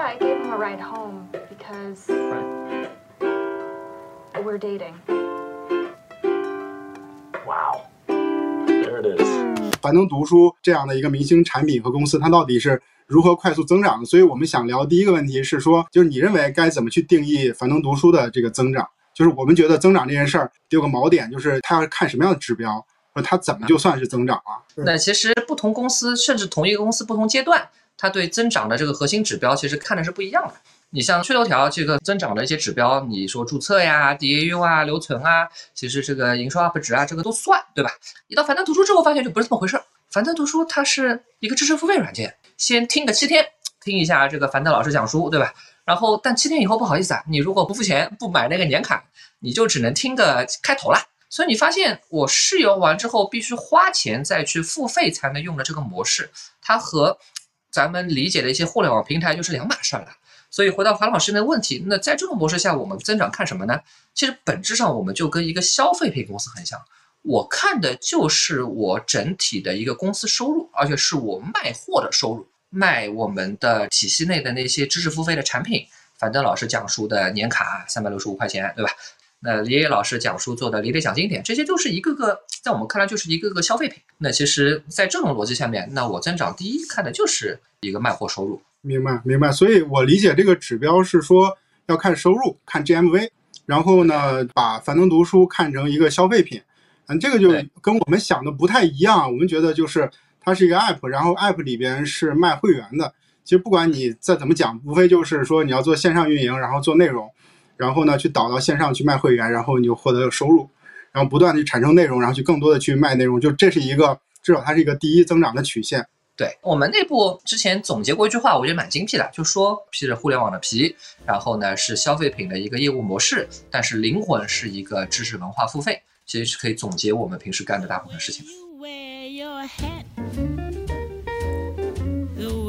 Yeah, I gave him a ride home because we're dating. Wow. There it is. 樊登读书这样的一个明星产品和公司，它到底是如何快速增长的？所以我们想聊第一个问题是说，就是你认为该怎么去定义樊登读书的这个增长？就是我们觉得增长这件事儿有个锚点，就是它要看什么样的指标，或者它怎么就算是增长了？那其实不同公司，甚至同一个公司不同阶段，它对增长的这个核心指标其实看的是不一样的。你像趣头条这个增长的一些指标，你说注册呀、DAU 啊、留存啊，其实这个营收 UP 值啊，这个都算，对吧？你到樊登读书之后，发现就不是这么回事儿。樊登读书它是一个知识付费软件，先听个七天，听一下这个樊登老师讲书，对吧？然后但七天以后不好意思啊，你如果不付钱不买那个年卡，你就只能听个开头了。所以你发现我试用完之后必须花钱再去付费才能用的这个模式，它和咱们理解的一些互联网平台就是两码事儿了。所以回到樊老师的问题，那在这种模式下，我们增长看什么呢？其实本质上我们就跟一个消费品公司很像，我看的就是我整体的一个公司收入，而且是我卖货的收入，卖我们的体系内的那些知识付费的产品。樊登老师讲书的年卡三百六十五块钱，对吧？那李野老师讲书做的李磊讲经典，这些都是一个个在我们看来就是一个个消费品。那其实，在这种逻辑下面，那我增长第一看的就是一个卖货收入。明白，明白。所以我理解这个指标是说要看收入，看 GMV，然后呢，把樊登读书看成一个消费品。嗯，这个就跟我们想的不太一样。我们觉得就是它是一个 app，然后 app 里边是卖会员的。其实不管你再怎么讲，无非就是说你要做线上运营，然后做内容，然后呢去导到线上去卖会员，然后你就获得收入，然后不断的去产生内容，然后去更多的去卖内容。就这是一个至少它是一个第一增长的曲线。对我们内部之前总结过一句话，我觉得蛮精辟的，就说披着互联网的皮，然后呢是消费品的一个业务模式，但是灵魂是一个知识文化付费，其实是可以总结我们平时干的大部分事情。You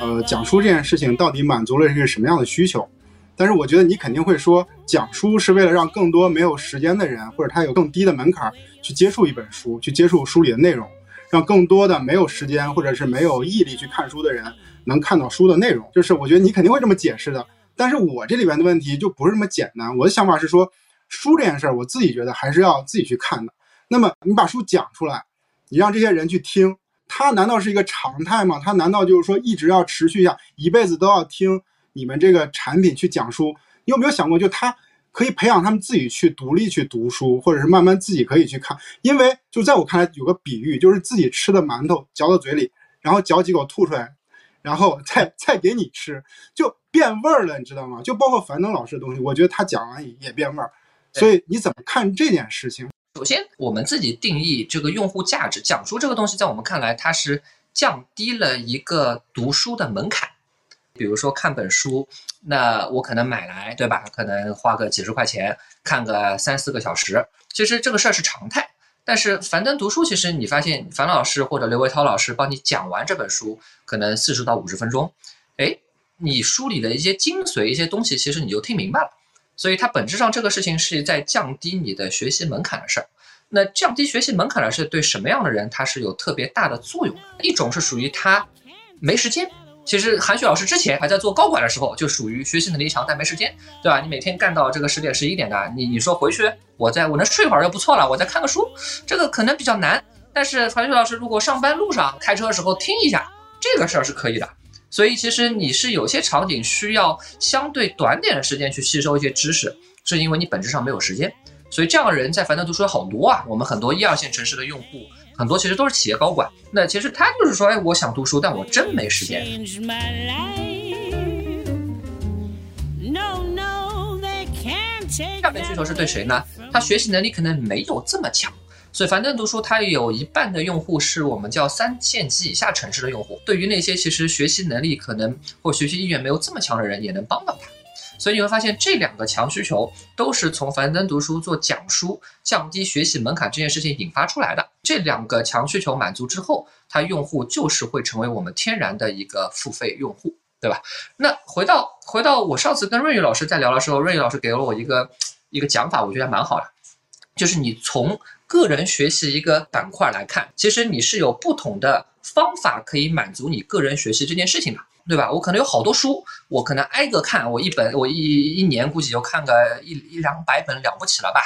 呃，讲书这件事情到底满足了一个什么样的需求？但是我觉得你肯定会说，讲书是为了让更多没有时间的人，或者他有更低的门槛去接触一本书，去接触书里的内容，让更多的没有时间或者是没有毅力去看书的人能看到书的内容。就是我觉得你肯定会这么解释的。但是我这里边的问题就不是这么简单。我的想法是说，书这件事儿，我自己觉得还是要自己去看的。那么你把书讲出来，你让这些人去听，它难道是一个常态吗？它难道就是说一直要持续下，一辈子都要听你们这个产品去讲书？你有没有想过，就它可以培养他们自己去独立去读书，或者是慢慢自己可以去看？因为就在我看来，有个比喻，就是自己吃的馒头嚼到嘴里，然后嚼几口吐出来，然后再再给你吃，就变味儿了，你知道吗？就包括樊登老师的东西，我觉得他讲完也变味儿。所以你怎么看这件事情？首先，我们自己定义这个用户价值，讲书这个东西，在我们看来，它是降低了一个读书的门槛。比如说看本书，那我可能买来，对吧？可能花个几十块钱看个三四个小时，其实这个事儿是常态。但是樊登读书，其实你发现樊老师或者刘维涛老师帮你讲完这本书，可能四十到五十分钟，哎，你书里的一些精髓、一些东西，其实你就听明白了。所以它本质上这个事情是在降低你的学习门槛的事儿。那降低学习门槛的事对什么样的人它是有特别大的作用？一种是属于他没时间。其实韩雪老师之前还在做高管的时候，就属于学习能力强但没时间，对吧？你每天干到这个十点十一点的，你你说回去我在我能睡会儿就不错了，我再看个书，这个可能比较难。但是韩雪老师如果上班路上开车的时候听一下，这个事儿是可以的。所以其实你是有些场景需要相对短点的时间去吸收一些知识，是因为你本质上没有时间。所以这样的人在樊登读书有好多啊，我们很多一二线城市的用户，很多其实都是企业高管。那其实他就是说，哎，我想读书，但我真没时间。样的需求是对谁呢？他学习能力可能没有这么强。所以樊登读书，它有一半的用户是我们叫三线及以下城市的用户。对于那些其实学习能力可能或学习意愿没有这么强的人，也能帮到他。所以你会发现，这两个强需求都是从樊登读书做讲书、降低学习门槛这件事情引发出来的。这两个强需求满足之后，它用户就是会成为我们天然的一个付费用户，对吧？那回到回到我上次跟润宇老师在聊的时候，润宇老师给了我一个一个讲法，我觉得蛮好的。就是你从个人学习一个板块来看，其实你是有不同的方法可以满足你个人学习这件事情的，对吧？我可能有好多书，我可能挨个看，我一本我一一年估计就看个一一两百本了不起了吧。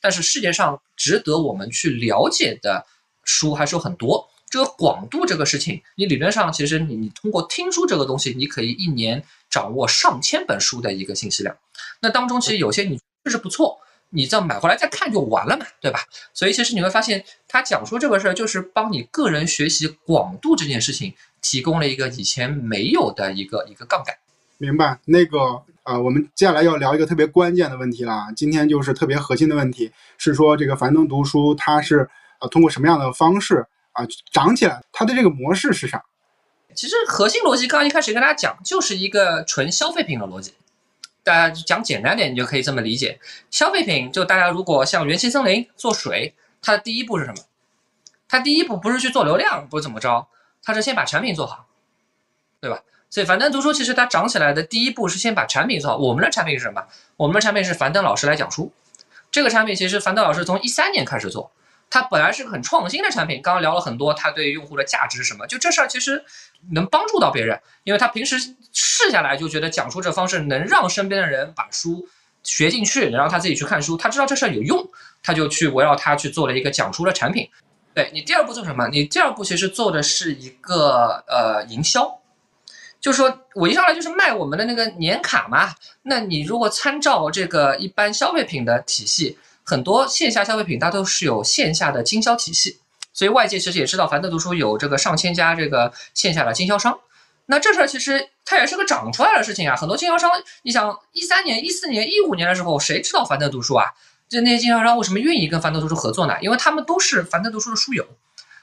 但是世界上值得我们去了解的书还是有很多。这个广度这个事情，你理论上其实你你通过听书这个东西，你可以一年掌握上千本书的一个信息量。那当中其实有些你确实不错，你这样买回来再看就完了嘛，对吧？所以其实你会发现，他讲述这个事儿，就是帮你个人学习广度这件事情提供了一个以前没有的一个一个杠杆。明白？那个呃，我们接下来要聊一个特别关键的问题了啊。今天就是特别核心的问题，是说这个樊登读书它是呃通过什么样的方式啊涨起来？它的这个模式是啥？其实核心逻辑刚刚一开始跟大家讲，就是一个纯消费品的逻辑。大家就讲简单点，你就可以这么理解：消费品就大家如果像元气森林做水，它的第一步是什么？它第一步不是去做流量，不是怎么着，它是先把产品做好，对吧？所以樊登读书其实它涨起来的第一步是先把产品做好。我们的产品是什么？我们的产品是樊登老师来讲书。这个产品其实樊登老师从一三年开始做，它本来是个很创新的产品。刚刚聊了很多，它对用户的价值是什么？就这事儿其实能帮助到别人，因为他平时试下来就觉得讲书这方式能让身边的人把书学进去，能让他自己去看书，他知道这事儿有用，他就去围绕它去做了一个讲书的产品。对你第二步做什么？你第二步其实做的是一个呃营销。就是说我一上来就是卖我们的那个年卡嘛，那你如果参照这个一般消费品的体系，很多线下消费品它都是有线下的经销体系，所以外界其实也知道樊登读书有这个上千家这个线下的经销商，那这事儿其实它也是个长出来的事情啊，很多经销商，你想一三年、一四年、一五年的时候，谁知道樊登读书啊？就那些经销商为什么愿意跟樊登读书合作呢？因为他们都是樊登读书的书友，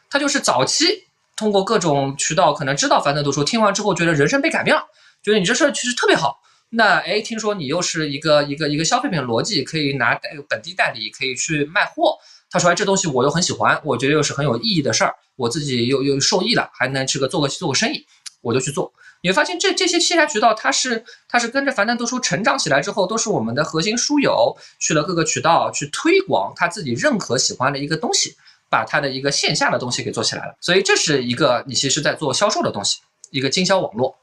他就是早期。通过各种渠道可能知道樊登读书，听完之后觉得人生被改变了，觉得你这事儿其实特别好。那哎，听说你又是一个一个一个消费品逻辑，可以拿代本地代理，可以去卖货。他说哎，这东西我又很喜欢，我觉得又是很有意义的事儿，我自己又又受益了，还能这个做个做个生意，我就去做。你会发现这这些线下渠道，它是它是跟着樊登读书成长起来之后，都是我们的核心书友去了各个渠道去推广他自己认可喜欢的一个东西。把它的一个线下的东西给做起来了，所以这是一个你其实在做销售的东西，一个经销网络。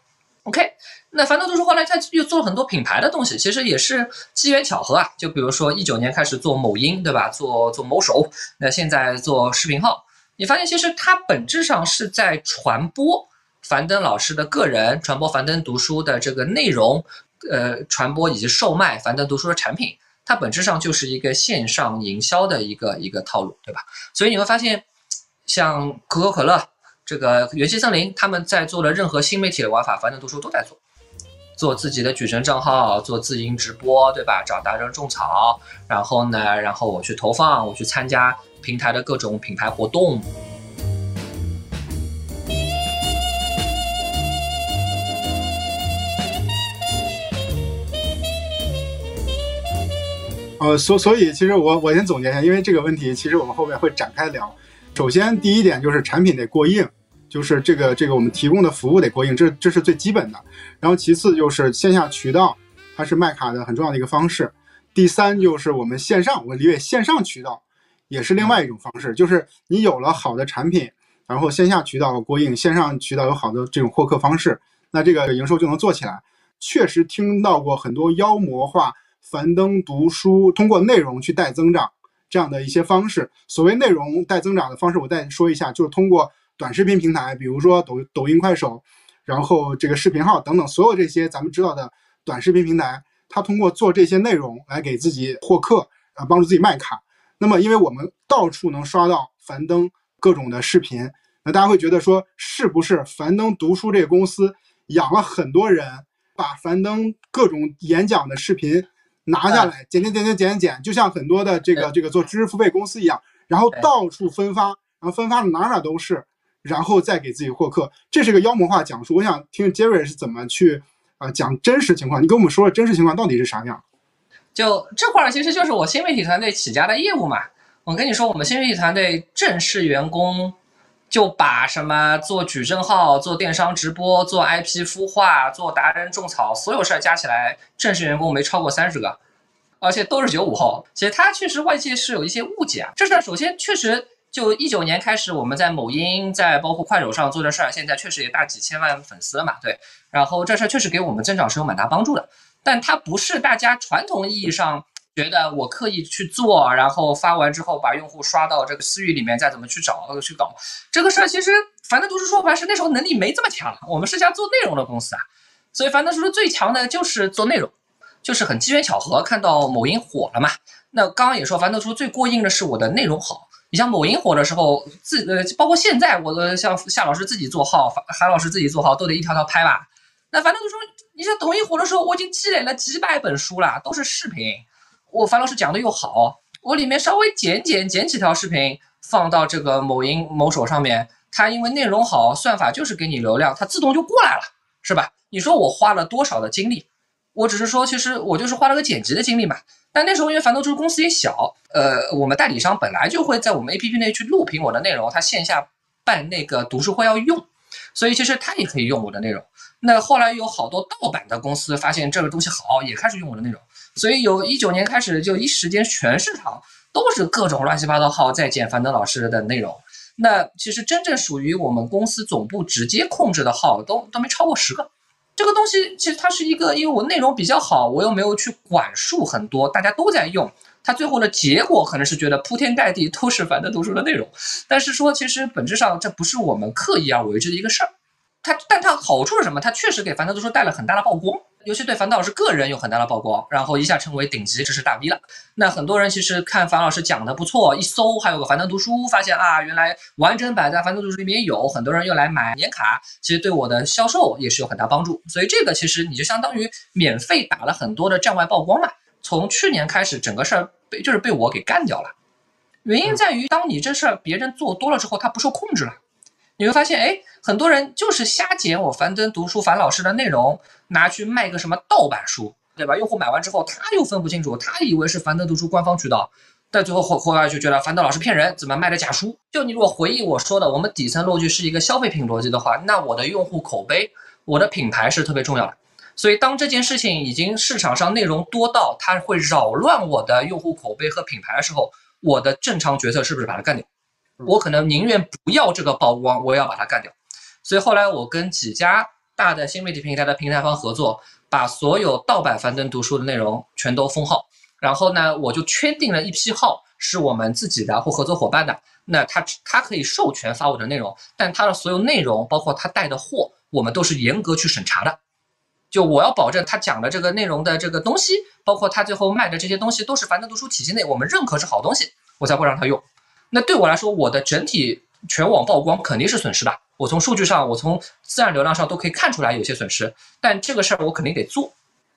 OK，那樊登读书后来他又做了很多品牌的东西，其实也是机缘巧合啊。就比如说一九年开始做某音，对吧？做做某手，那现在做视频号，你发现其实它本质上是在传播樊登老师的个人，传播樊登读书的这个内容，呃，传播以及售卖樊登读书的产品。它本质上就是一个线上营销的一个一个套路，对吧？所以你会发现，像可口可乐、这个元气森林，他们在做的任何新媒体的玩法，樊登读书都在做，做自己的矩阵账号，做自营直播，对吧？找达人种草，然后呢，然后我去投放，我去参加平台的各种品牌活动。呃，所所以其实我我先总结一下，因为这个问题其实我们后面会展开聊。首先第一点就是产品得过硬，就是这个这个我们提供的服务得过硬，这这是最基本的。然后其次就是线下渠道，它是卖卡的很重要的一个方式。第三就是我们线上，我理解线上渠道也是另外一种方式，就是你有了好的产品，然后线下渠道过硬，线上渠道有好的这种获客方式，那这个营收就能做起来。确实听到过很多妖魔化。樊登读书通过内容去带增长这样的一些方式，所谓内容带增长的方式，我再说一下，就是通过短视频平台，比如说抖抖音、快手，然后这个视频号等等，所有这些咱们知道的短视频平台，它通过做这些内容来给自己获客，啊，帮助自己卖卡。那么，因为我们到处能刷到樊登各种的视频，那大家会觉得说，是不是樊登读书这个公司养了很多人，把樊登各种演讲的视频。拿下来，剪剪剪剪剪剪，就像很多的这个这个做知识付费公司一样，然后到处分发，然后分发的哪哪都是，然后再给自己获客，这是个妖魔化讲述。我想听杰瑞是怎么去啊讲真实情况，你跟我们说说真实情况到底是啥样？就这块儿其实就是我新媒体团队起家的业务嘛。我跟你说，我们新媒体团队正式员工就把什么做矩阵号、做电商直播、做 IP 孵化、做达人种草，所有事儿加起来，正式员工没超过三十个。而且都是九五后。其实他确实外界是有一些误解啊。这事儿首先确实就一九年开始，我们在某音，在包括快手上做这事儿，现在确实也大几千万粉丝了嘛，对。然后这事儿确实给我们增长是有蛮大帮助的，但它不是大家传统意义上觉得我刻意去做，然后发完之后把用户刷到这个私域里面，再怎么去找去搞这个事儿。其实樊登读书说白是那时候能力没这么强，我们是家做内容的公司啊，所以樊登读书最强的就是做内容。就是很机缘巧合看到某音火了嘛。那刚刚也说，樊登读书最过硬的是我的内容好。你像某音火的时候，自呃，包括现在，我的像夏老师自己做号，韩老师自己做号，都得一条条拍吧。那樊登读书，你像抖音火的时候，我已经积累了几百本书了，都是视频。我樊老师讲的又好，我里面稍微剪剪剪几条视频放到这个某音某手上面，它因为内容好，算法就是给你流量，它自动就过来了，是吧？你说我花了多少的精力？我只是说，其实我就是花了个剪辑的精力嘛。但那时候因为樊登读书公司也小，呃，我们代理商本来就会在我们 A P P 内去录屏我的内容，他线下办那个读书会要用，所以其实他也可以用我的内容。那后来有好多盗版的公司发现这个东西好，也开始用我的内容。所以有一九年开始，就一时间全市场都是各种乱七八糟号在剪樊登老师的内容。那其实真正属于我们公司总部直接控制的号，都都没超过十个。这个东西其实它是一个，因为我内容比较好，我又没有去管束很多，大家都在用，它最后的结果可能是觉得铺天盖地都是樊登读书的内容，但是说其实本质上这不是我们刻意而为之的一个事儿，它但它好处是什么？它确实给樊登读书带了很大的曝光。尤其对樊老师个人有很大的曝光，然后一下成为顶级知识大 V 了。那很多人其实看樊老师讲的不错，一搜还有个樊登读书，发现啊，原来完整版在樊登读书里面有，很多人又来买年卡，其实对我的销售也是有很大帮助。所以这个其实你就相当于免费打了很多的站外曝光嘛。从去年开始，整个事儿被就是被我给干掉了。原因在于，当你这事儿别人做多了之后，他不受控制了。你会发现，哎，很多人就是瞎剪我樊登读书樊老师的内容，拿去卖个什么盗版书，对吧？用户买完之后，他又分不清楚，他以为是樊登读书官方渠道，但最后后后来就觉得樊登老师骗人，怎么卖的假书？就你如果回忆我说的，我们底层逻辑是一个消费品逻辑的话，那我的用户口碑，我的品牌是特别重要的。所以当这件事情已经市场上内容多到它会扰乱我的用户口碑和品牌的时候，我的正常决策是不是把它干掉？我可能宁愿不要这个曝光，我也要把它干掉。所以后来我跟几家大的新媒体平台的平台方合作，把所有盗版樊登读书的内容全都封号。然后呢，我就圈定了一批号是我们自己的或合作伙伴的，那他他可以授权发我的内容，但他的所有内容，包括他带的货，我们都是严格去审查的。就我要保证他讲的这个内容的这个东西，包括他最后卖的这些东西，都是樊登读书体系内我们认可是好东西，我才会让他用。那对我来说，我的整体全网曝光肯定是损失的。我从数据上，我从自然流量上都可以看出来有些损失。但这个事儿我肯定得做。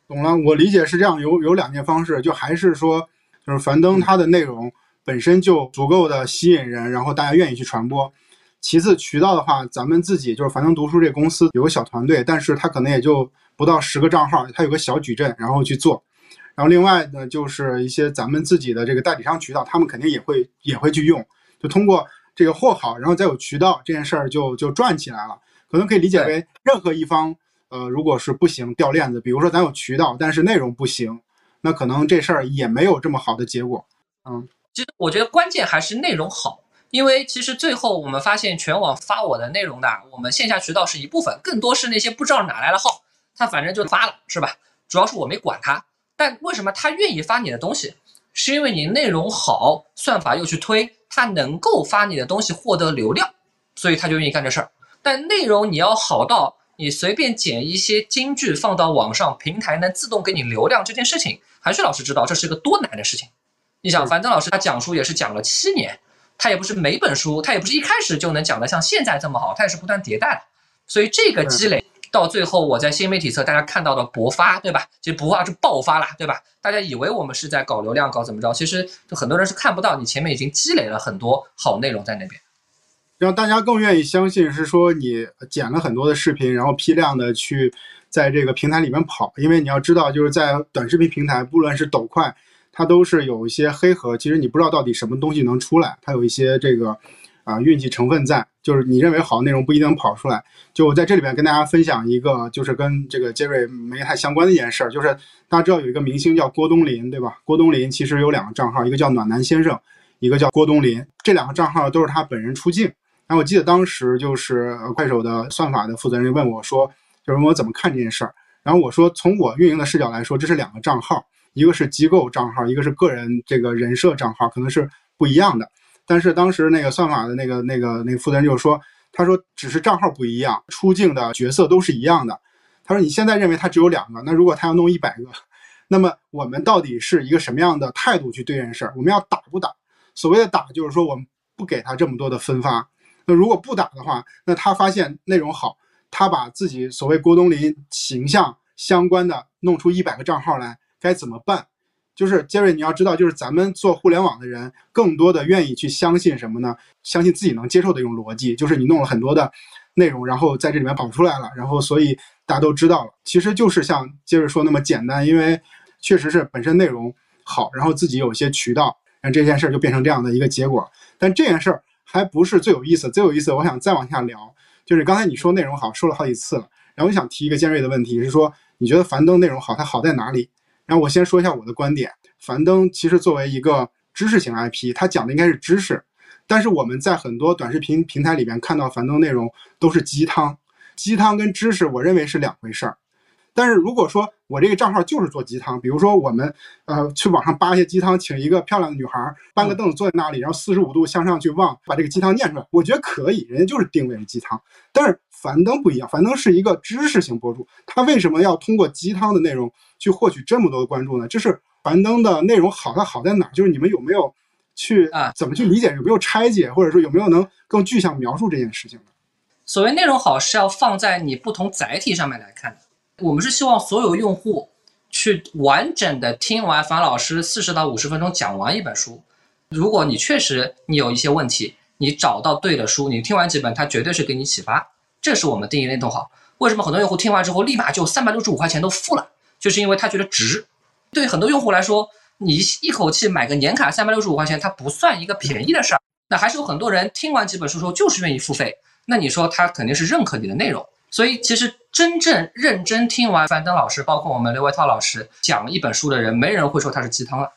懂了，我理解是这样，有有两件方式，就还是说，就是樊登它的内容本身就足够的吸引人，然后大家愿意去传播。其次，渠道的话，咱们自己就是樊登读书这公司有个小团队，但是他可能也就不到十个账号，他有个小矩阵，然后去做。然后另外呢，就是一些咱们自己的这个代理商渠道，他们肯定也会也会去用，就通过这个货好，然后再有渠道，这件事儿就就转起来了。可能可以理解为任何一方，呃，如果是不行掉链子，比如说咱有渠道，但是内容不行，那可能这事儿也没有这么好的结果。嗯，其实我觉得关键还是内容好，因为其实最后我们发现全网发我的内容的，我们线下渠道是一部分，更多是那些不知道哪来的号，他反正就发了，是吧？主要是我没管他。但为什么他愿意发你的东西？是因为你内容好，算法又去推，他能够发你的东西获得流量，所以他就愿意干这事儿。但内容你要好到你随便剪一些金句放到网上，平台能自动给你流量这件事情，韩旭老师知道这是个多难的事情。你想，樊登老师他讲书也是讲了七年，他也不是每本书，他也不是一开始就能讲的像现在这么好，他也是不断迭代的，所以这个积累。到最后，我在新媒体侧大家看到的勃发，对吧？其实勃发是爆发了，对吧？大家以为我们是在搞流量，搞怎么着？其实就很多人是看不到你前面已经积累了很多好内容在那边，让大家更愿意相信是说你剪了很多的视频，然后批量的去在这个平台里面跑。因为你要知道，就是在短视频平台，不论是抖快，它都是有一些黑盒，其实你不知道到底什么东西能出来，它有一些这个啊、运气成分在，就是你认为好的内容不一定能跑出来。就我在这里边跟大家分享一个，就是跟这个杰瑞没太相关的一件事儿，就是大家知道有一个明星叫郭冬临，对吧？郭冬临其实有两个账号，一个叫暖男先生，一个叫郭冬临，这两个账号都是他本人出镜。然后我记得当时就是快手的算法的负责人问我说，就是问我怎么看这件事儿。然后我说，从我运营的视角来说，这是两个账号，一个是机构账号，一个是个人这个人设账号，可能是不一样的。但是当时那个算法的那个那个那个负责人就说，他说只是账号不一样，出镜的角色都是一样的。他说你现在认为他只有两个，那如果他要弄一百个，那么我们到底是一个什么样的态度去对这件事儿？我们要打不打？所谓的打，就是说我们不给他这么多的分发。那如果不打的话，那他发现内容好，他把自己所谓郭冬临形象相关的弄出一百个账号来，该怎么办？就是杰瑞，你要知道，就是咱们做互联网的人，更多的愿意去相信什么呢？相信自己能接受的一种逻辑，就是你弄了很多的内容，然后在这里面跑出来了，然后所以大家都知道了，其实就是像杰瑞说那么简单，因为确实是本身内容好，然后自己有些渠道，让这件事儿就变成这样的一个结果。但这件事儿还不是最有意思，最有意思，我想再往下聊，就是刚才你说内容好，说了好几次了，然后我想提一个尖锐的问题，是说你觉得樊登内容好，它好在哪里？然后我先说一下我的观点，樊登其实作为一个知识型 IP，它讲的应该是知识，但是我们在很多短视频平台里边看到樊登内容都是鸡汤，鸡汤跟知识我认为是两回事儿。但是如果说我这个账号就是做鸡汤，比如说我们呃去网上扒一些鸡汤，请一个漂亮的女孩搬个凳子坐在那里，然后四十五度向上去望，把这个鸡汤念出来，我觉得可以，人家就是定位是鸡汤。但是樊登不一样，樊登是一个知识型博主，他为什么要通过鸡汤的内容去获取这么多的关注呢？这是樊登的内容好，它好在哪儿？就是你们有没有去啊怎么去理解，有没有拆解，或者说有没有能更具象描述这件事情的？所谓内容好是要放在你不同载体上面来看的。我们是希望所有用户去完整的听完樊老师四十到五十分钟讲完一本书。如果你确实你有一些问题，你找到对的书，你听完几本，它绝对是给你启发。这是我们定义内容好。为什么很多用户听完之后立马就三百六十五块钱都付了？就是因为他觉得值。对很多用户来说，你一口气买个年卡三百六十五块钱，它不算一个便宜的事儿。那还是有很多人听完几本书之后就是愿意付费。那你说他肯定是认可你的内容。所以其实真正认真听完樊登老师，包括我们刘维涛老师讲一本书的人，没人会说他是鸡汤了，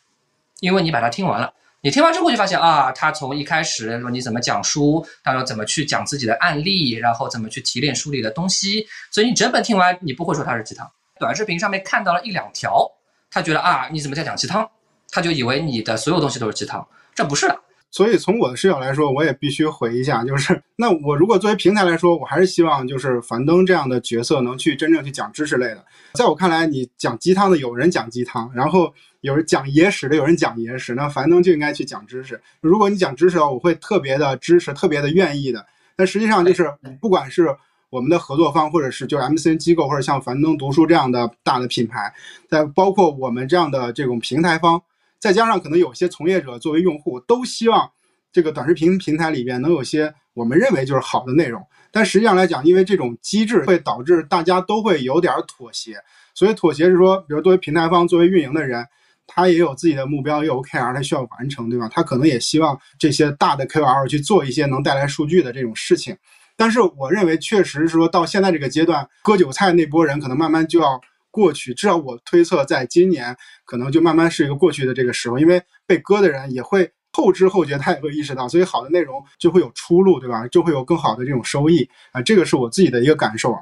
因为你把它听完了。你听完之后就发现啊，他从一开始说你怎么讲书，他说怎么去讲自己的案例，然后怎么去提炼书里的东西，所以你整本听完，你不会说它是鸡汤。短视频上面看到了一两条，他觉得啊你怎么在讲鸡汤，他就以为你的所有东西都是鸡汤，这不是的。所以从我的视角来说，我也必须回一下，就是 那我如果作为平台来说，我还是希望就是樊登这样的角色能去真正去讲知识类的。在我看来，你讲鸡汤的有人讲鸡汤，然后有人讲野史的有人讲野史，那樊登就应该去讲知识。如果你讲知识的话，我会特别的支持，特别的愿意的。但实际上就是不管是我们的合作方，或者是就 MCN 机构，或者像樊登读书这样的大的品牌，在包括我们这样的这种平台方。再加上可能有些从业者作为用户都希望这个短视频平台里边能有些我们认为就是好的内容，但实际上来讲，因为这种机制会导致大家都会有点妥协，所以妥协是说，比如作为平台方、作为运营的人，他也有自己的目标，也有 OKR，他需要完成，对吧？他可能也希望这些大的 KOL 去做一些能带来数据的这种事情，但是我认为确实是说到现在这个阶段，割韭菜那波人可能慢慢就要。过去，至少我推测，在今年可能就慢慢是一个过去的这个时候，因为被割的人也会后知后觉，他也会意识到，所以好的内容就会有出路，对吧？就会有更好的这种收益啊，这个是我自己的一个感受啊。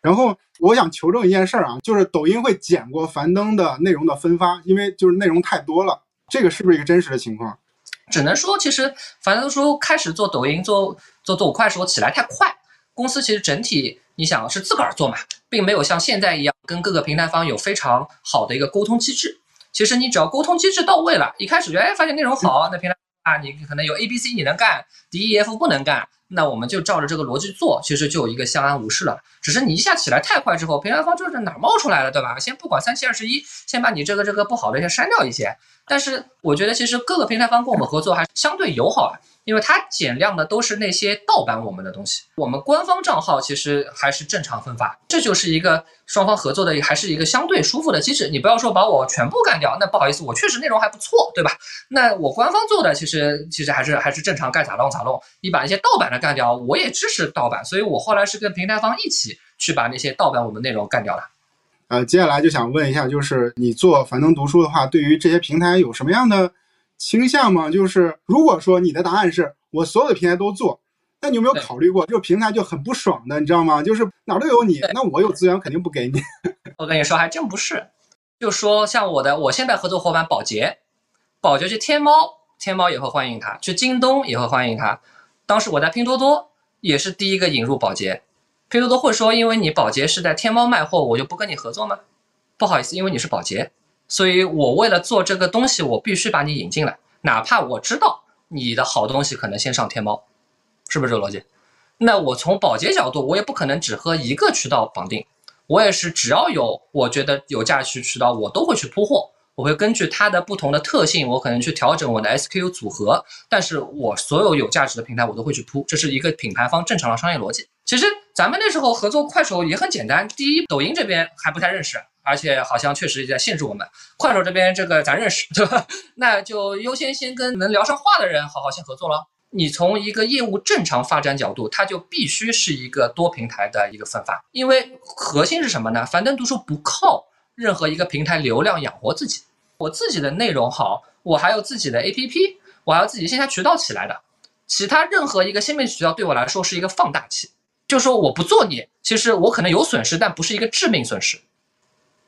然后我想求证一件事儿啊，就是抖音会剪过樊登的内容的分发，因为就是内容太多了，这个是不是一个真实的情况？只能说，其实反正说开始做抖音、做做做快时候起来太快，公司其实整体你想是自个儿做嘛。并没有像现在一样跟各个平台方有非常好的一个沟通机制。其实你只要沟通机制到位了，一开始就哎发现内容好，那平台啊你可能有 A、B、C 你能干，D、E、F 不能干，那我们就照着这个逻辑做，其实就有一个相安无事了。只是你一下起来太快之后，平台方就是哪冒出来了，对吧？先不管三七二十一，先把你这个这个不好的先删掉一些。但是我觉得其实各个平台方跟我们合作还相对友好啊。因为它减量的都是那些盗版我们的东西。我们官方账号其实还是正常分发，这就是一个双方合作的，还是一个相对舒服的机制。你不要说把我全部干掉，那不好意思，我确实内容还不错，对吧？那我官方做的其实其实还是还是正常该咋弄咋弄。你把那些盗版的干掉，我也支持盗版，所以我后来是跟平台方一起去把那些盗版我们内容干掉的。呃，接下来就想问一下，就是你做樊登读书的话，对于这些平台有什么样的倾向吗？就是如果说你的答案是我所有的平台都做，那你有没有考虑过这个平台就很不爽的，你知道吗？就是哪儿都有你，那我有资源肯定不给你。我跟你说，还真不是。就说像我的，我现在合作伙伴宝洁，宝洁是天猫，天猫也会欢迎他；去京东也会欢迎他。当时我在拼多多也是第一个引入宝洁，拼多多会说，因为你宝洁是在天猫卖货，我就不跟你合作吗？不好意思，因为你是宝洁，所以我为了做这个东西，我必须把你引进来，哪怕我知道你的好东西可能先上天猫，是不是这个逻辑？那我从保洁角度，我也不可能只和一个渠道绑定，我也是只要有我觉得有价值渠道，我都会去铺货。我会根据它的不同的特性，我可能去调整我的 SKU 组合，但是我所有有价值的平台我都会去铺，这是一个品牌方正常的商业逻辑。其实咱们那时候合作快手也很简单，第一，抖音这边还不太认识，而且好像确实也在限制我们。快手这边这个咱认识，对吧？那就优先先跟能聊上话的人好好先合作了。你从一个业务正常发展角度，它就必须是一个多平台的一个分发，因为核心是什么呢？樊登读书不靠任何一个平台流量养活自己，我自己的内容好，我还有自己的 APP，我还有自己线下渠道起来的，其他任何一个新媒体渠道对我来说是一个放大器，就说我不做你，其实我可能有损失，但不是一个致命损失。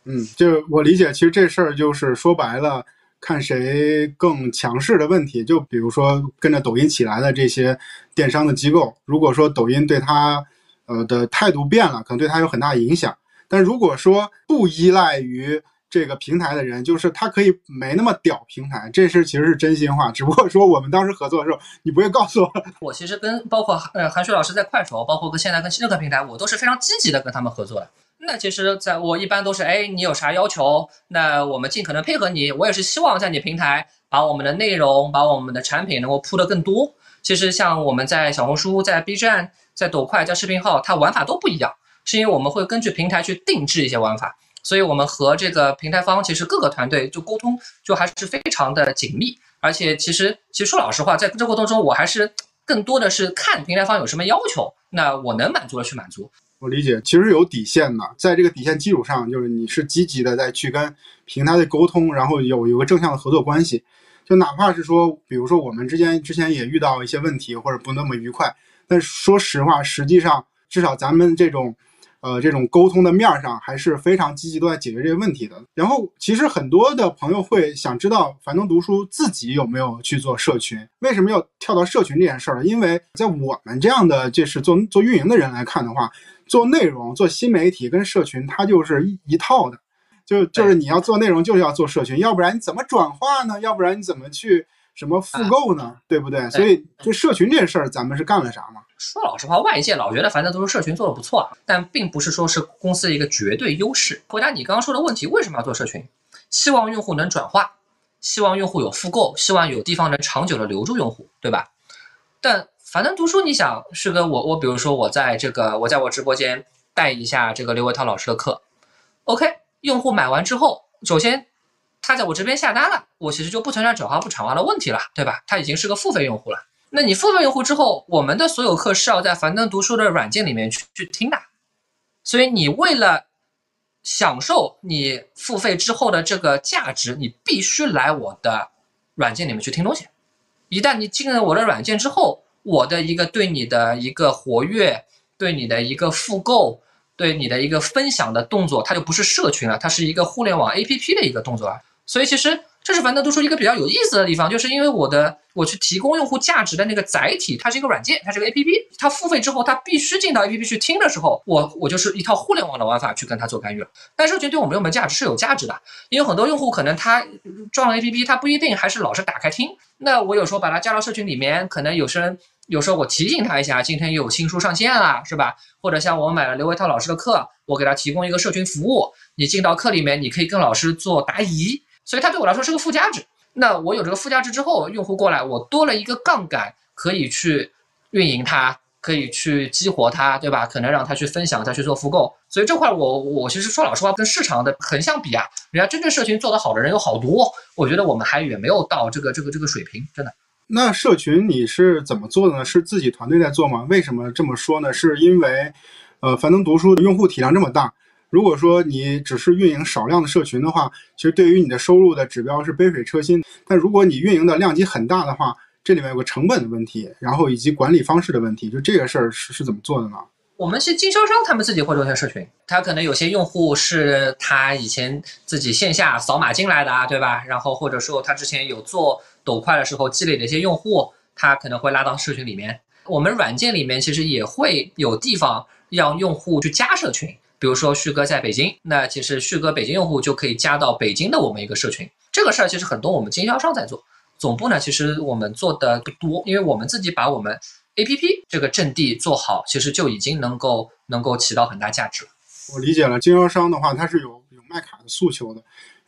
嗯，就我理解，其实这事儿就是说白了，看谁更强势的问题。就比如说跟着抖音起来的这些电商的机构，如果说抖音对他呃的态度变了，可能对他有很大影响。但如果说不依赖于这个平台的人，就是他可以没那么屌平台，这是其实是真心话。只不过说我们当时合作的时候，你不会告诉我，我其实跟包括呃韩雪老师在快手，包括跟现在跟任何平台，我都是非常积极的跟他们合作的。那其实在我一般都是，哎，你有啥要求，那我们尽可能配合你。我也是希望在你平台把我们的内容、把我们的产品能够铺得更多。其实像我们在小红书、在 B 站、在抖快、在视频号，它玩法都不一样，是因为我们会根据平台去定制一些玩法。所以我们和这个平台方其实各个团队就沟通就还是非常的紧密，而且其实其实说老实话，在这过程中我还是更多的是看平台方有什么要求，那我能满足的去满足。我理解，其实有底线的，在这个底线基础上，就是你是积极的在去跟平台的沟通，然后有有个正向的合作关系。就哪怕是说，比如说我们之间之前也遇到一些问题或者不那么愉快，但说实话，实际上至少咱们这种，呃，这种沟通的面儿上还是非常积极都在解决这些问题的。然后，其实很多的朋友会想知道，樊登读书自己有没有去做社群？为什么要跳到社群这件事儿呢？因为在我们这样的就是做做运营的人来看的话，做内容、做新媒体跟社群，它就是一一套的。就就是你要做内容，就是要做社群，要不然你怎么转化呢？要不然你怎么去什么复购呢？对不对？所以这社群这事儿，咱们是干了啥嘛？说老实话，外界老觉得樊登读书社群做的不错啊，但并不是说是公司的一个绝对优势。回答你刚刚说的问题，为什么要做社群？希望用户能转化，希望用户有复购，希望有地方能长久的留住用户，对吧？但樊登读书，你想是个我我比如说我在这个我在我直播间带一下这个刘伟涛老师的课，OK，用户买完之后，首先他在我这边下单了，我其实就不存在转化不转化的问题了，对吧？他已经是个付费用户了。那你付费用户之后，我们的所有课是要在樊登读书的软件里面去去听的，所以你为了享受你付费之后的这个价值，你必须来我的软件里面去听东西。一旦你进了我的软件之后，我的一个对你的一个活跃，对你的一个复购，对你的一个分享的动作，它就不是社群了，它是一个互联网 APP 的一个动作啊。所以其实这是樊登读书一个比较有意思的地方，就是因为我的我去提供用户价值的那个载体，它是一个软件，它是个 APP，它付费之后，它必须进到 APP 去听的时候，我我就是一套互联网的玩法去跟它做干预了。但社群对我们用门价值是有价值的，因为很多用户可能他装了 APP，他不一定还是老是打开听。那我有时候把它加到社群里面，可能有些人有时候我提醒他一下，今天又有新书上线了，是吧？或者像我买了刘维涛老师的课，我给他提供一个社群服务，你进到课里面，你可以跟老师做答疑，所以它对我来说是个附加值。那我有这个附加值之后，用户过来，我多了一个杠杆，可以去运营它，可以去激活它，对吧？可能让它去分享，再去做复购。所以这块我我其实说老实话，跟市场的横向比啊，人家真正社群做得好的人有好多，我觉得我们还远没有到这个这个这个水平，真的。那社群你是怎么做的呢？是自己团队在做吗？为什么这么说呢？是因为，呃，樊登读书的用户体量这么大，如果说你只是运营少量的社群的话，其实对于你的收入的指标是杯水车薪。但如果你运营的量级很大的话，这里面有个成本的问题，然后以及管理方式的问题，就这个事儿是是怎么做的呢？我们是经销商，他们自己会做一些社群，他可能有些用户是他以前自己线下扫码进来的啊，对吧？然后或者说他之前有做抖快的时候积累的一些用户，他可能会拉到社群里面。我们软件里面其实也会有地方让用户去加社群，比如说旭哥在北京，那其实旭哥北京用户就可以加到北京的我们一个社群。这个事儿其实很多我们经销商在做，总部呢其实我们做的不多，因为我们自己把我们。A P P 这个阵地做好，其实就已经能够能够起到很大价值了。我理解了，经销商的话，他是有有卖卡的诉求的。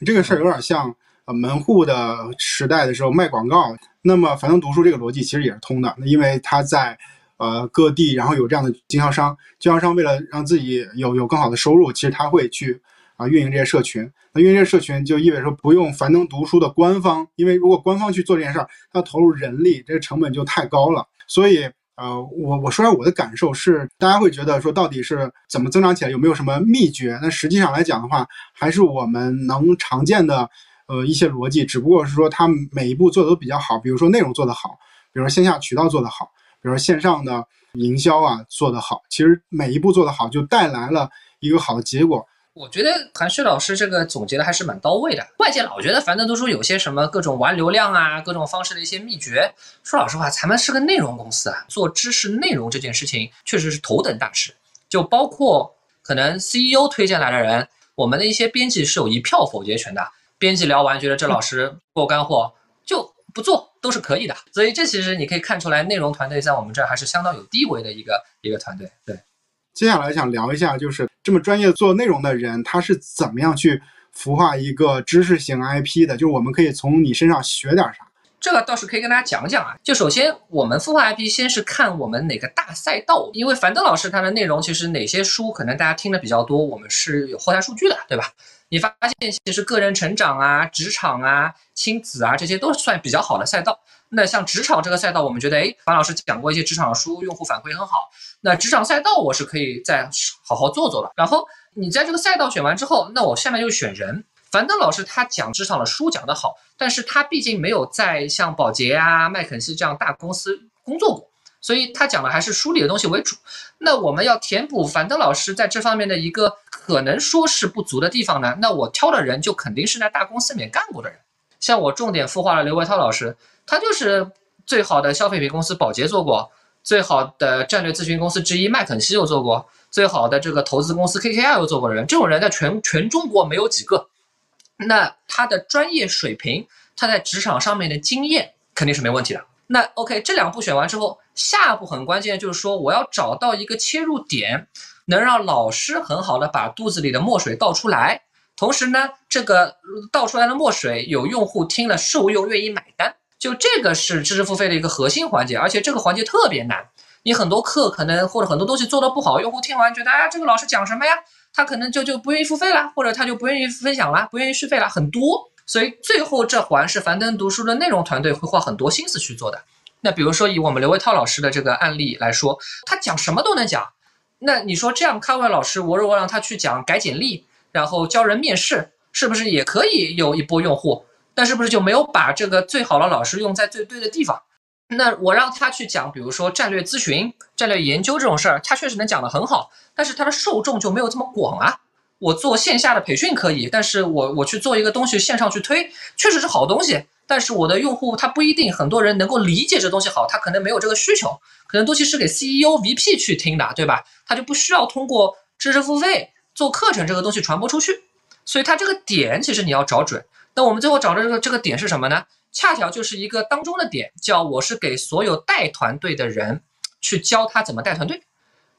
这个事儿有点像呃门户的时代的时候卖广告。那么樊登读书这个逻辑其实也是通的，因为他在呃各地，然后有这样的经销商，经销商为了让自己有有更好的收入，其实他会去啊运营这些社群。那运营这些社群就意味着不用樊登读书的官方，因为如果官方去做这件事儿，他投入人力，这个成本就太高了。所以。呃，我我说下我的感受是，大家会觉得说到底是怎么增长起来，有没有什么秘诀？那实际上来讲的话，还是我们能常见的呃一些逻辑，只不过是说他每一步做的都比较好，比如说内容做得好，比如说线下渠道做得好，比如说线上的营销啊做得好，其实每一步做得好，就带来了一个好的结果。我觉得韩旭老师这个总结的还是蛮到位的。外界老觉得樊登读书有些什么各种玩流量啊，各种方式的一些秘诀。说老实话，咱们是个内容公司啊，做知识内容这件事情确实是头等大事。就包括可能 CEO 推荐来的人，我们的一些编辑是有一票否决权的。编辑聊完觉得这老师够干货，不做都是可以的。所以这其实你可以看出来，内容团队在我们这儿还是相当有地位的一个一个团队。对。接下来想聊一下，就是这么专业做内容的人，他是怎么样去孵化一个知识型 IP 的？就是我们可以从你身上学点啥？这个倒是可以跟大家讲讲啊。就首先，我们孵化 IP 先是看我们哪个大赛道，因为樊登老师他的内容其实哪些书可能大家听的比较多，我们是有后台数据的，对吧？你发现其实个人成长啊、职场啊、亲子啊这些都算比较好的赛道。那像职场这个赛道，我们觉得，哎，樊老师讲过一些职场书，用户反馈很好。那职场赛道我是可以再好好做做了。然后你在这个赛道选完之后，那我下面就选人。樊登老师他讲职场的书讲得好，但是他毕竟没有在像宝洁啊、麦肯锡这样大公司工作过，所以他讲的还是书里的东西为主。那我们要填补樊登老师在这方面的一个可能说是不足的地方呢？那我挑的人就肯定是在大公司里面干过的人。像我重点孵化了刘维涛老师，他就是最好的消费品公司宝洁做过。最好的战略咨询公司之一麦肯锡又做过，最好的这个投资公司 KKR 又做过的人，这种人在全全中国没有几个。那他的专业水平，他在职场上面的经验肯定是没问题的。那 OK，这两步选完之后，下一步很关键，就是说我要找到一个切入点，能让老师很好的把肚子里的墨水倒出来，同时呢，这个倒出来的墨水有用户听了受用，愿意买单。就这个是知识付费的一个核心环节，而且这个环节特别难。你很多课可能或者很多东西做的不好，用户听完觉得啊，这个老师讲什么呀？他可能就就不愿意付费了，或者他就不愿意分享了，不愿意续费了，很多。所以最后这环是樊登读书的内容团队会花很多心思去做的。那比如说以我们刘维涛老师的这个案例来说，他讲什么都能讲。那你说这样，康伟老师，我如果让他去讲改简历，然后教人面试，是不是也可以有一波用户？那是不是就没有把这个最好的老师用在最对的地方？那我让他去讲，比如说战略咨询、战略研究这种事儿，他确实能讲得很好，但是他的受众就没有这么广啊。我做线下的培训可以，但是我我去做一个东西线上去推，确实是好东西，但是我的用户他不一定很多人能够理解这东西好，他可能没有这个需求，可能东西是给 CEO、VP 去听的，对吧？他就不需要通过知识付费做课程这个东西传播出去，所以他这个点其实你要找准。那我们最后找的这个这个点是什么呢？恰巧就是一个当中的点，叫我是给所有带团队的人去教他怎么带团队。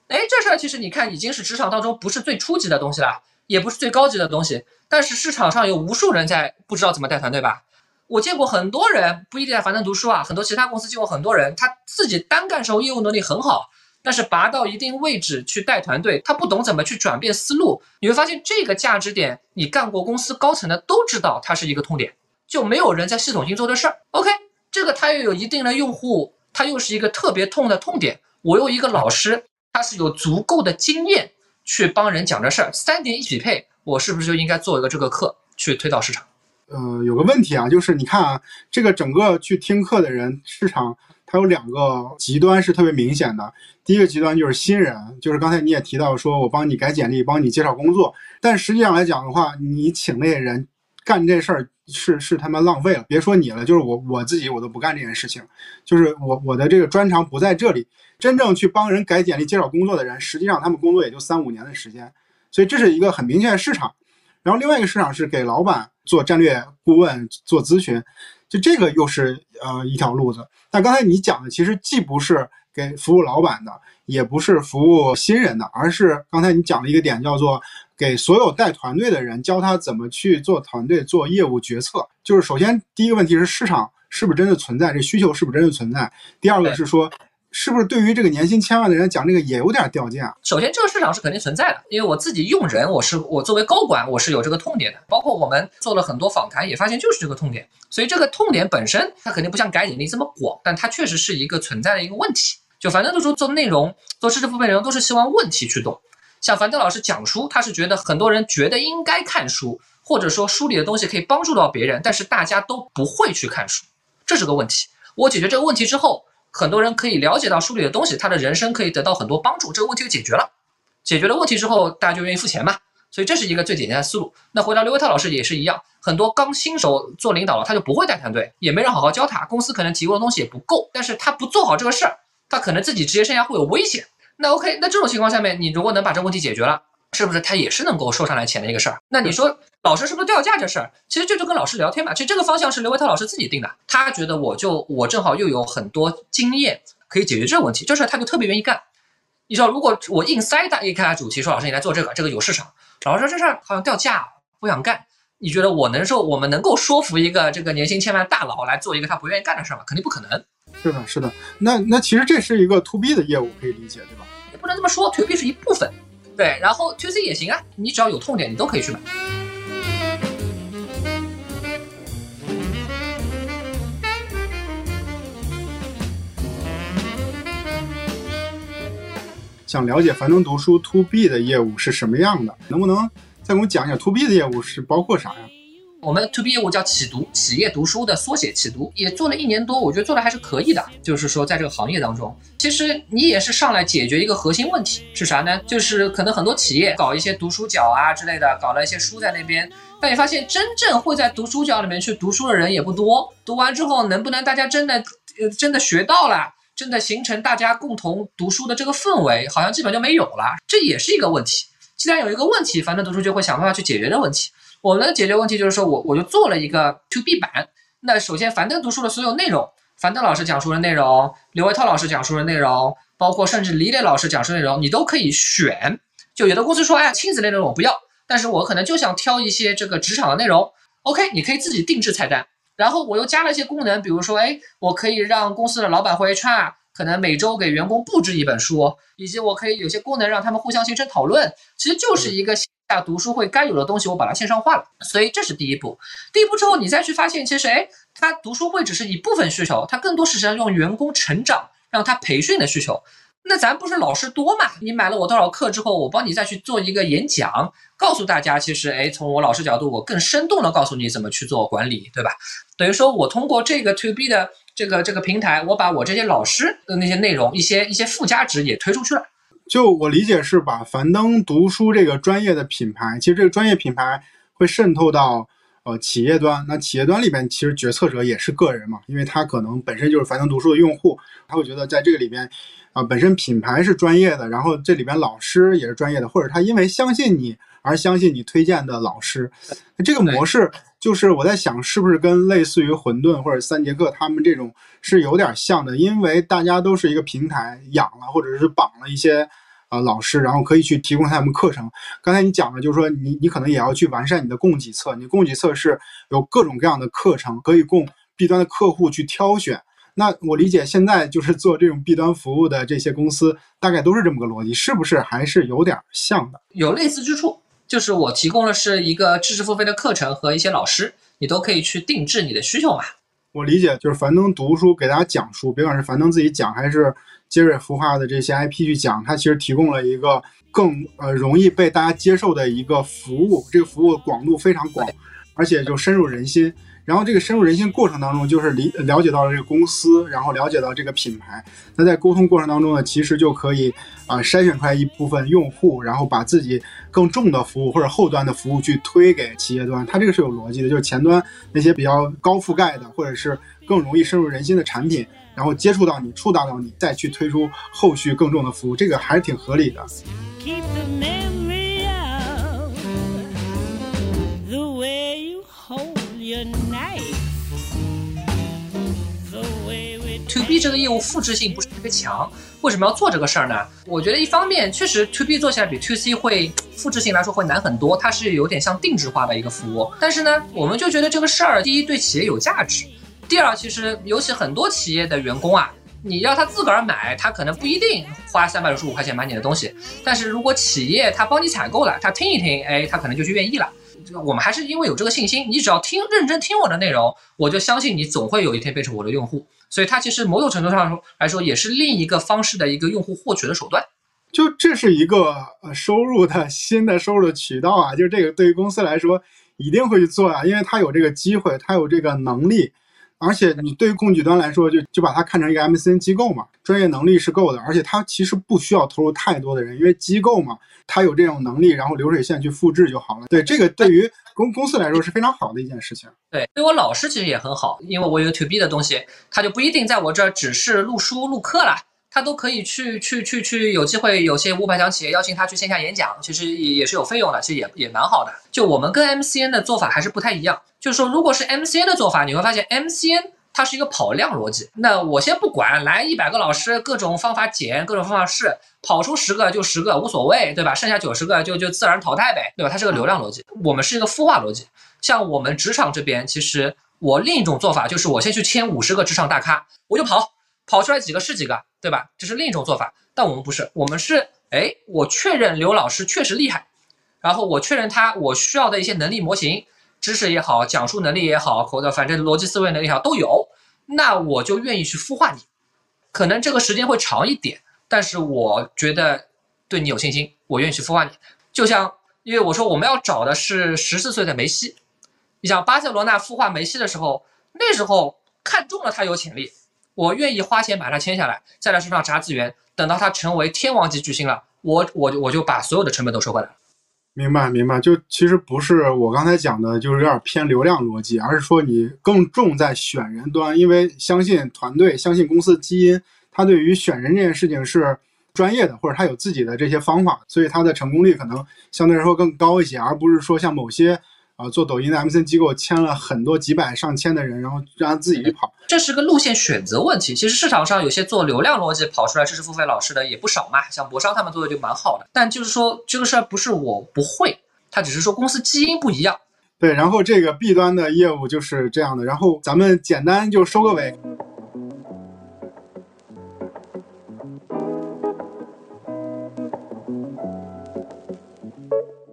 哎，这事儿其实你看已经是职场当中不是最初级的东西了，也不是最高级的东西，但是市场上有无数人在不知道怎么带团队吧？我见过很多人，不一定在樊登读书啊，很多其他公司见过很多人，他自己单干时候业务能力很好，但是拔到一定位置去带团队，他不懂怎么去转变思路。你会发现这个价值点，你干过公司高层的都知道它是一个痛点，就没有人在系统性做这事儿。OK，这个它又有一定的用户，它又是一个特别痛的痛点。我有一个老师，他是有足够的经验去帮人讲这事儿，三点一匹配，我是不是就应该做一个这个课去推到市场？呃，有个问题啊，就是你看啊，这个整个去听课的人市场，它有两个极端是特别明显的。第一个极端就是新人，就是刚才你也提到说，我帮你改简历，帮你介绍工作，但实际上来讲的话，你请那些人干这事儿是是他妈浪费了。别说你了，就是我我自己我都不干这件事情，就是我我的这个专长不在这里。真正去帮人改简历、介绍工作的人，实际上他们工作也就三五年的时间，所以这是一个很明确的市场。然后另外一个市场是给老板做战略顾问、做咨询，就这个又是呃一条路子。但刚才你讲的其实既不是给服务老板的，也不是服务新人的，而是刚才你讲了一个点叫做给所有带团队的人教他怎么去做团队、做业务决策。就是首先第一个问题是市场是不是真的存在，这需求是不是真的存在？第二个是说。是不是对于这个年薪千万的人讲这个也有点掉价？首先，这个市场是肯定存在的，因为我自己用人，我是我作为高管，我是有这个痛点的。包括我们做了很多访谈，也发现就是这个痛点。所以这个痛点本身，它肯定不像改简历这么广，但它确实是一个存在的一个问题。就樊登读书做内容、做知识付费内容，都是希望问题驱动。像樊登老师讲书，他是觉得很多人觉得应该看书，或者说书里的东西可以帮助到别人，但是大家都不会去看书，这是个问题。我解决这个问题之后。很多人可以了解到书里的东西，他的人生可以得到很多帮助，这个问题就解决了。解决了问题之后，大家就愿意付钱嘛。所以这是一个最简单的思路。那回到刘维特老师也是一样，很多刚新手做领导了，他就不会带团队，也没人好好教他，公司可能提供的东西也不够，但是他不做好这个事儿，他可能自己职业生涯会有危险。那 OK，那这种情况下面，你如果能把这个问题解决了。是不是他也是能够收上来钱的一个事儿？那你说老师是不是掉价这事儿？其实这就跟老师聊天嘛。其实这个方向是刘维涛老师自己定的，他觉得我就我正好又有很多经验可以解决这个问题，这事他就特别愿意干。你知道，如果我硬塞他一开主题说老师你来做这个，这个有市场，老师说这事儿好像掉价，不想干。你觉得我能说我们能够说服一个这个年薪千万大佬来做一个他不愿意干的事儿吗？肯定不可能。是的，是的。那那其实这是一个 to B 的业务，可以理解对吧？也不能这么说，to B 是一部分。对，然后 to C 也行啊，你只要有痛点，你都可以去买。想了解樊登读书 to B 的业务是什么样的？能不能再给我讲讲 to B 的业务是包括啥呀？我们 to B 业务叫启读，企业读书的缩写，启读也做了一年多，我觉得做的还是可以的。就是说，在这个行业当中，其实你也是上来解决一个核心问题是啥呢？就是可能很多企业搞一些读书角啊之类的，搞了一些书在那边，但你发现真正会在读书角里面去读书的人也不多。读完之后，能不能大家真的呃真的学到了，真的形成大家共同读书的这个氛围，好像基本就没有了。这也是一个问题。既然有一个问题，反正读书就会想办法去解决这个问题。我们的解决问题就是说，我我就做了一个 to B 版。那首先，樊登读书的所有内容，樊登老师讲述的内容，刘维涛老师讲述的内容，包括甚至李磊老师讲述内容，你都可以选。就有的公司说，哎，亲子类内容我不要，但是我可能就想挑一些这个职场的内容。OK，你可以自己定制菜单。然后我又加了一些功能，比如说，哎，我可以让公司的老板或 HR 可能每周给员工布置一本书，以及我可以有些功能让他们互相形成讨论。其实就是一个线。下读书会该有的东西，我把它线上化了，所以这是第一步。第一步之后，你再去发现，其实哎，他读书会只是一部分需求，他更多是想用员工成长，让他培训的需求。那咱不是老师多嘛？你买了我多少课之后，我帮你再去做一个演讲，告诉大家，其实哎，从我老师角度，我更生动的告诉你怎么去做管理，对吧？等于说我通过这个 to B 的这个这个平台，我把我这些老师的那些内容，一些一些附加值也推出去了。就我理解是把樊登读书这个专业的品牌，其实这个专业品牌会渗透到呃企业端。那企业端里边其实决策者也是个人嘛，因为他可能本身就是樊登读书的用户，他会觉得在这个里边啊本身品牌是专业的，然后这里边老师也是专业的，或者他因为相信你而相信你推荐的老师。那这个模式就是我在想，是不是跟类似于混沌或者三节课他们这种是有点像的？因为大家都是一个平台养了或者是绑了一些。啊、老师，然后可以去提供他们课程。刚才你讲的就是说你你可能也要去完善你的供给侧，你供给侧是有各种各样的课程可以供 B 端的客户去挑选。那我理解现在就是做这种 B 端服务的这些公司，大概都是这么个逻辑，是不是还是有点像的？有类似之处，就是我提供的是一个知识付费的课程和一些老师，你都可以去定制你的需求嘛。我理解就是樊登读书给大家讲书，别管是樊登自己讲还是杰瑞孵化的这些 IP 去讲，它其实提供了一个更呃容易被大家接受的一个服务，这个服务广度非常广，而且就深入人心。然后这个深入人心过程当中，就是理了解到了这个公司，然后了解到这个品牌。那在沟通过程当中呢，其实就可以啊、筛选出来一部分用户，然后把自己更重的服务或者后端的服务去推给企业端。它这个是有逻辑的，就是前端那些比较高覆盖的，或者是更容易深入人心的产品，然后接触到你、触达到你，再去推出后续更重的服务，这个还是挺合理的。这个业务复制性不是特别强，为什么要做这个事儿呢？我觉得一方面确实 To B 做起来比 To C 会复制性来说会难很多，它是有点像定制化的一个服务。但是呢，我们就觉得这个事儿，第一对企业有价值，第二其实尤其很多企业的员工啊。你要他自个儿买，他可能不一定花三百六十五块钱买你的东西。但是如果企业他帮你采购了，他听一听，哎，他可能就去愿意了。这个我们还是因为有这个信心，你只要听认真听我的内容，我就相信你总会有一天变成我的用户。所以它其实某种程度上来说，也是另一个方式的一个用户获取的手段。就这是一个呃收入的新的收入的渠道啊，就是这个对于公司来说一定会去做啊，因为它有这个机会，它有这个能力，而且你对于供给端来说，就就把它看成一个 MCN 机构嘛，专业能力是够的，而且它其实不需要投入太多的人，因为机构嘛，它有这种能力，然后流水线去复制就好了。对，这个对于公公司来说是非常好的一件事情。对，对我老师其实也很好，因为我有 to B 的东西，他就不一定在我这儿只是录书录课了，他都可以去去去去，有机会有些五百强企业邀请他去线下演讲，其实也也是有费用的，其实也也蛮好的。就我们跟 MCN 的做法还是不太一样，就是说如果是 MCN 的做法，你会发现 MCN。它是一个跑量逻辑，那我先不管，来一百个老师，各种方法减，各种方法试，跑出十个就十个无所谓，对吧？剩下九十个就就自然淘汰呗，对吧？它是个流量逻辑，我们是一个孵化逻辑。像我们职场这边，其实我另一种做法就是我先去签五十个职场大咖，我就跑，跑出来几个是几个，对吧？这是另一种做法。但我们不是，我们是，哎，我确认刘老师确实厉害，然后我确认他我需要的一些能力模型、知识也好，讲述能力也好，或者反正逻辑思维能力也好都有，那我就愿意去孵化你。可能这个时间会长一点，但是我觉得对你有信心，我愿意去孵化你。就像因为我说我们要找的是十四岁的梅西，你想巴塞罗那孵化梅西的时候，那时候看中了他有潜力，我愿意花钱把他签下来，在他身上砸资源，等到他成为天王级巨星了，我我就我就把所有的成本都收回来。明白，明白。就其实不是我刚才讲的，就是有点偏流量逻辑，而是说你更重在选人端，因为相信团队，相信公司基因，他对于选人这件事情是专业的，或者他有自己的这些方法，所以他的成功率可能相对来说更高一些，而不是说像某些啊、呃做抖音的 MCN 机构签了很多几百上千的人，然后让他自己去跑。这是个路线选择问题。其实市场上有些做流量逻辑跑出来知识付费老师的也不少嘛，像博商他们做的就蛮好的。但就是说这个事儿不是我不会，他只是说公司基因不一样。对，然后这个 B 端的业务就是这样的，然后咱们简单就收个尾。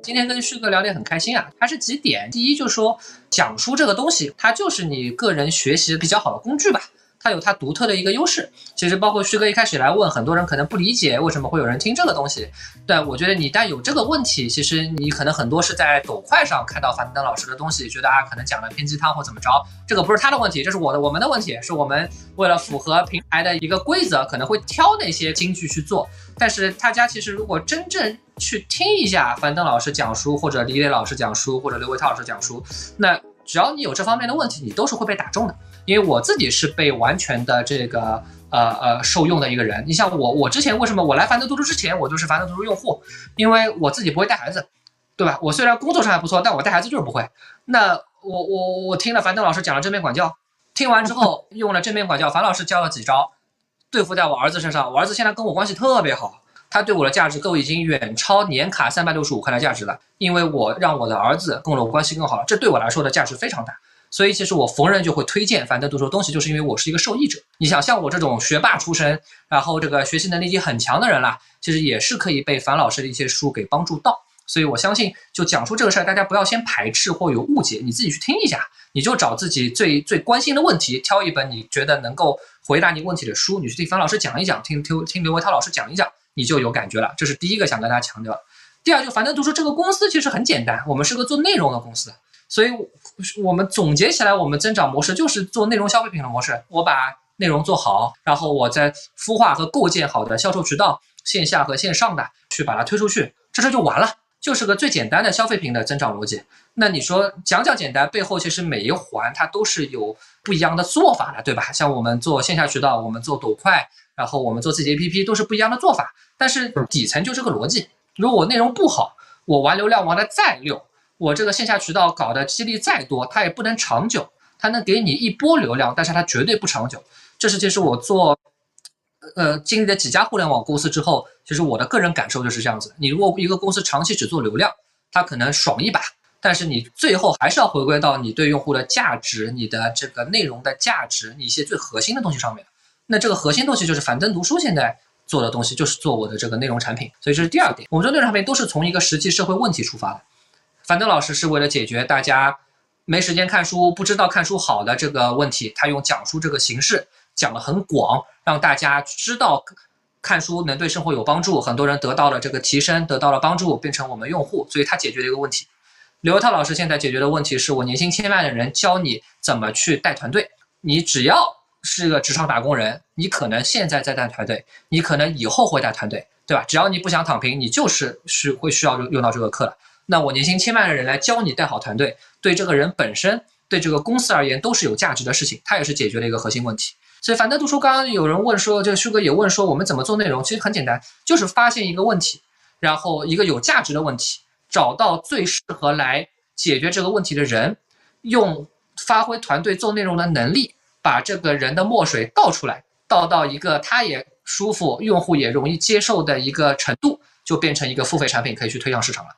今天跟旭哥聊得很开心啊，还是几点？第一就是说，讲书这个东西，它就是你个人学习比较好的工具吧。它有它独特的一个优势。其实包括旭哥一开始来问，很多人可能不理解为什么会有人听这个东西。但我觉得你一旦有这个问题，其实你可能很多是在抖快上看到樊登老师的东西，觉得啊可能讲的偏鸡汤或怎么着，这个不是他的问题，这是我的我们的问题，是我们为了符合平台的一个规则，可能会挑那些金句去做。但是大家其实如果真正去听一下樊登老师讲书，或者李磊老师讲书，或者刘维涛老师讲书，那只要你有这方面的问题，你都是会被打中的。因为我自己是被完全的这个呃呃受用的一个人。你像我，我之前为什么我来樊登读书之前，我就是樊登读书用户，因为我自己不会带孩子，对吧？我虽然工作上还不错，但我带孩子就是不会。那我我我听了樊登老师讲了正面管教，听完之后用了正面管教，樊老师教了几招，对付在我儿子身上，我儿子现在跟我关系特别好。它对我的价值都已经远超年卡三百六十五块的价值了，因为我让我的儿子跟我关系更好了，这对我来说的价值非常大。所以其实我逢人就会推荐樊登读书东西，就是因为我是一个受益者。你想像我这种学霸出身，然后这个学习能力已经很强的人啦，其实也是可以被樊老师的一些书给帮助到。所以我相信，就讲出这个事儿，大家不要先排斥或有误解，你自己去听一下，你就找自己最最关心的问题，挑一本你觉得能够回答你问题的书，你去听樊老师讲一讲，听听听刘维涛老师讲一讲，你就有感觉了。这是第一个想跟大家强调。第二，就樊登读书这个公司其实很简单，我们是个做内容的公司，所以我们总结起来，我们增长模式就是做内容消费品的模式。我把内容做好，然后我再孵化和构建好的销售渠道，线下和线上的去把它推出去，这事就完了。就是个最简单的消费品的增长逻辑。那你说讲讲简单，背后其实每一环它都是有不一样的做法的，对吧？像我们做线下渠道，我们做抖快，然后我们做自己 APP 都是不一样的做法。但是底层就这个逻辑。如果我内容不好，我玩流量玩的再溜，我这个线下渠道搞的激励再多，它也不能长久。它能给你一波流量，但是它绝对不长久。这是这是我做。呃，经历了几家互联网公司之后，其实我的个人感受就是这样子。你如果一个公司长期只做流量，它可能爽一把，但是你最后还是要回归到你对用户的价值、你的这个内容的价值、你一些最核心的东西上面。那这个核心东西就是樊登读书现在做的东西，就是做我的这个内容产品。所以这是第二点，我们做内容产品都是从一个实际社会问题出发的。樊登老师是为了解决大家没时间看书、不知道看书好的这个问题，他用讲书这个形式讲的很广。让大家知道看书能对生活有帮助，很多人得到了这个提升，得到了帮助，变成我们用户，所以他解决了一个问题。刘涛老师现在解决的问题是我年薪千万的人教你怎么去带团队。你只要是个职场打工人，你可能现在在带团队，你可能以后会带团队，对吧？只要你不想躺平，你就是是会需要用到这个课的。那我年薪千万的人来教你带好团队，对这个人本身，对这个公司而言都是有价值的事情，他也是解决了一个核心问题。所以樊登读书，刚刚有人问说，这个旭哥也问说，我们怎么做内容？其实很简单，就是发现一个问题，然后一个有价值的问题，找到最适合来解决这个问题的人，用发挥团队做内容的能力，把这个人的墨水倒出来，倒到一个他也舒服、用户也容易接受的一个程度，就变成一个付费产品，可以去推向市场了。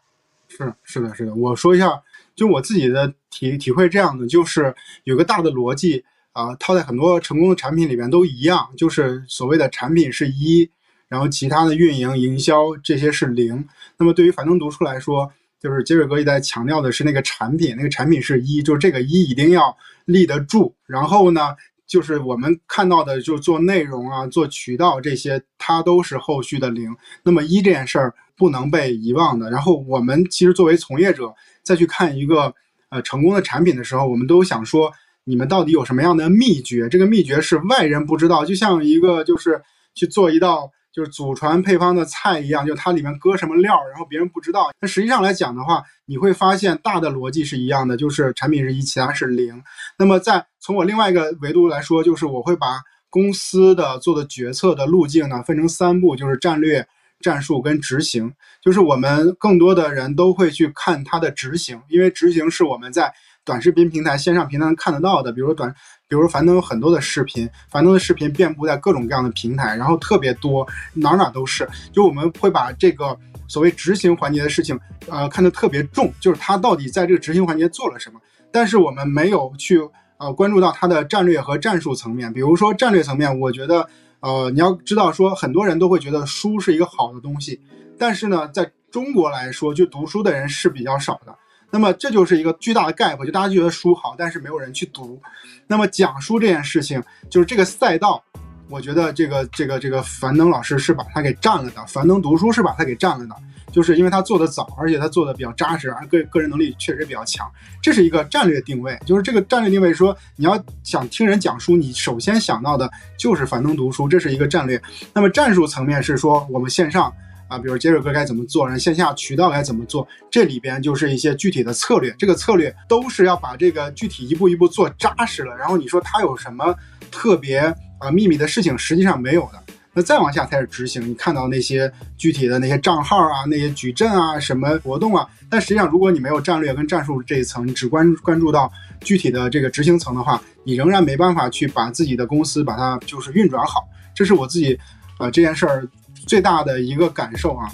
是是的，是的。我说一下，就我自己的体体会，这样的就是有个大的逻辑。啊，套在很多成功的产品里面都一样，就是所谓的产品是一，然后其他的运营、营销这些是零。那么对于樊登读书来说，就是杰瑞哥一直在强调的是那个产品，那个产品是一，就是这个一一定要立得住。然后呢，就是我们看到的，就做内容啊、做渠道这些，它都是后续的零。那么一这件事儿不能被遗忘的。然后我们其实作为从业者再去看一个呃成功的产品的时候，我们都想说。你们到底有什么样的秘诀？这个秘诀是外人不知道，就像一个就是去做一道就是祖传配方的菜一样，就它里面搁什么料，然后别人不知道。那实际上来讲的话，你会发现大的逻辑是一样的，就是产品是一，其他是零。那么在从我另外一个维度来说，就是我会把公司的做的决策的路径呢分成三步，就是战略、战术跟执行。就是我们更多的人都会去看它的执行，因为执行是我们在。短视频平台、线上平台能看得到的，比如短，比如樊登有很多的视频，樊登的视频遍布在各种各样的平台，然后特别多，哪哪都是。就我们会把这个所谓执行环节的事情，呃，看得特别重，就是他到底在这个执行环节做了什么。但是我们没有去呃关注到他的战略和战术层面。比如说战略层面，我觉得，呃，你要知道说，很多人都会觉得书是一个好的东西，但是呢，在中国来说，就读书的人是比较少的。那么这就是一个巨大的 gap，就大家觉得书好，但是没有人去读。那么讲书这件事情，就是这个赛道，我觉得这个这个这个樊登老师是把它给占了的。樊登读书是把它给占了的，就是因为他做的早，而且他做的比较扎实，而个个人能力确实比较强。这是一个战略定位，就是这个战略定位说，你要想听人讲书，你首先想到的就是樊登读书，这是一个战略。那么战术层面是说，我们线上。啊，比如杰瑞哥该怎么做，然后线下渠道该怎么做，这里边就是一些具体的策略。这个策略都是要把这个具体一步一步做扎实了。然后你说它有什么特别啊秘密的事情，实际上没有的。那再往下才是执行。你看到那些具体的那些账号啊，那些矩阵啊，什么活动啊，但实际上如果你没有战略跟战术这一层，你只关关注到具体的这个执行层的话，你仍然没办法去把自己的公司把它就是运转好。这是我自己啊这件事儿。最大的一个感受啊，